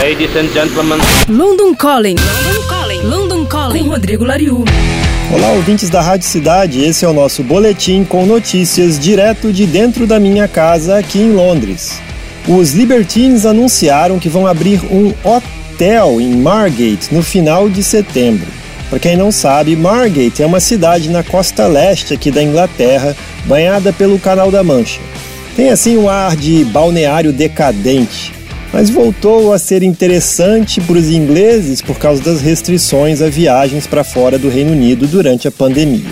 Ladies and gentlemen. London Calling. London Calling. London Calling. Com Rodrigo Lariu. Olá, ouvintes da Rádio Cidade. Esse é o nosso boletim com notícias direto de dentro da minha casa aqui em Londres. Os Libertines anunciaram que vão abrir um hotel em Margate no final de setembro. Para quem não sabe, Margate é uma cidade na costa leste aqui da Inglaterra, banhada pelo Canal da Mancha. Tem assim um ar de balneário decadente, mas voltou a ser interessante para os ingleses por causa das restrições a viagens para fora do Reino Unido durante a pandemia.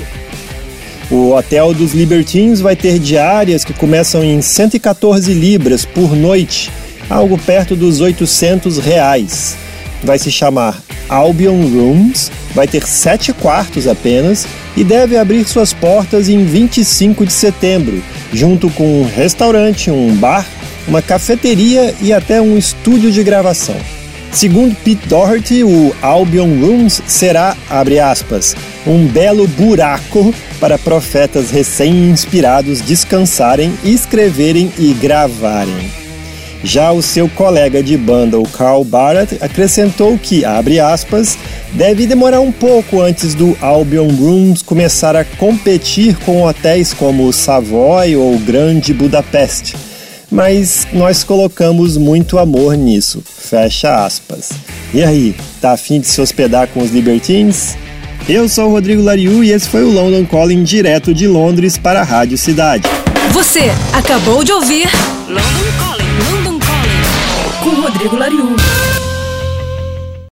O hotel dos Libertines vai ter diárias que começam em 114 libras por noite, algo perto dos 800 reais. Vai se chamar Albion Rooms, vai ter sete quartos apenas e deve abrir suas portas em 25 de setembro, junto com um restaurante, um bar uma cafeteria e até um estúdio de gravação. Segundo Pete Doherty, o Albion Rooms será, abre aspas, um belo buraco para profetas recém-inspirados descansarem, escreverem e gravarem. Já o seu colega de banda, o Carl Barrett, acrescentou que, abre aspas, deve demorar um pouco antes do Albion Rooms começar a competir com hotéis como o Savoy ou Grande Budapeste mas nós colocamos muito amor nisso. Fecha aspas. E aí, tá afim de se hospedar com os Libertines? Eu sou o Rodrigo Lariu e esse foi o London Calling direto de Londres para a Rádio Cidade. Você acabou de ouvir London Calling, London Calling com Rodrigo Lariu.